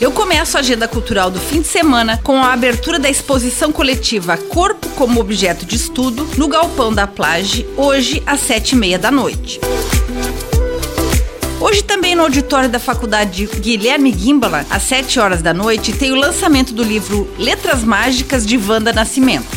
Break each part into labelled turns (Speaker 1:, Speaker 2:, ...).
Speaker 1: Eu começo a agenda cultural do fim de semana com a abertura da exposição coletiva Corpo como Objeto de Estudo no Galpão da Plage, hoje às sete e meia da noite. Hoje também no auditório da Faculdade Guilherme Gimbala, às 7 horas da noite, tem o lançamento do livro Letras Mágicas de Wanda Nascimento.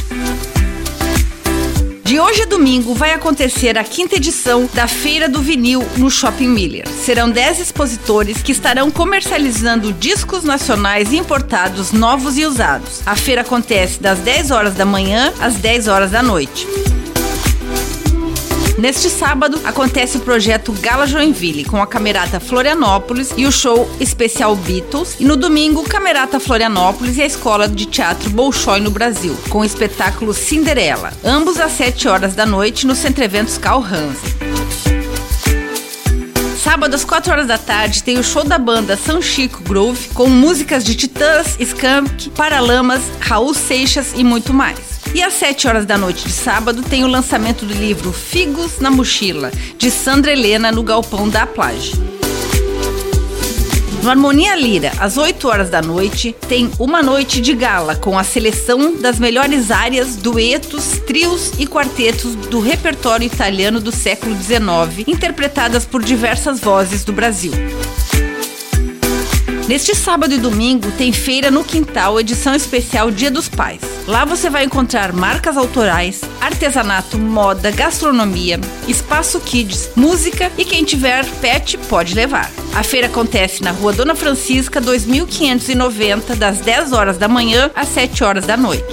Speaker 1: De hoje a domingo vai acontecer a quinta edição da Feira do Vinil no Shopping Miller. Serão 10 expositores que estarão comercializando discos nacionais importados novos e usados. A feira acontece das 10 horas da manhã às 10 horas da noite. Neste sábado acontece o projeto Gala Joinville com a Camerata Florianópolis e o show especial Beatles. E no domingo, Camerata Florianópolis e a Escola de Teatro Bolshoi no Brasil, com o espetáculo Cinderela. Ambos às 7 horas da noite no Centro Eventos Carl Hansen. Sábado às 4 horas da tarde tem o show da banda São Chico Groove com músicas de Titãs, Skunk, Paralamas, Raul Seixas e muito mais. E às 7 horas da noite de sábado tem o lançamento do livro Figos na Mochila, de Sandra Helena, no Galpão da Plage. No Harmonia Lira, às 8 horas da noite, tem uma noite de gala com a seleção das melhores áreas, duetos, trios e quartetos do repertório italiano do século XIX, interpretadas por diversas vozes do Brasil. Neste sábado e domingo tem feira no Quintal, edição especial Dia dos Pais. Lá você vai encontrar marcas autorais, artesanato, moda, gastronomia, espaço kids, música e quem tiver pet pode levar. A feira acontece na Rua Dona Francisca, 2590, das 10 horas da manhã às 7 horas da noite.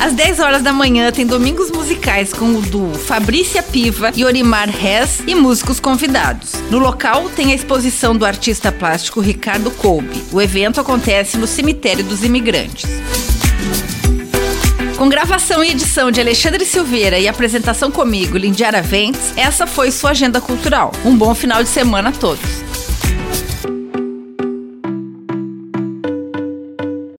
Speaker 1: Às 10 horas da manhã tem domingos musicais com o duo Fabrícia Piva e Orimar Rez e músicos convidados. No local tem a exposição do artista plástico Ricardo Kolbe. O evento acontece no Cemitério dos Imigrantes. Com gravação e edição de Alexandre Silveira e apresentação comigo, Lindiara Ventes, essa foi sua agenda cultural. Um bom final de semana a todos.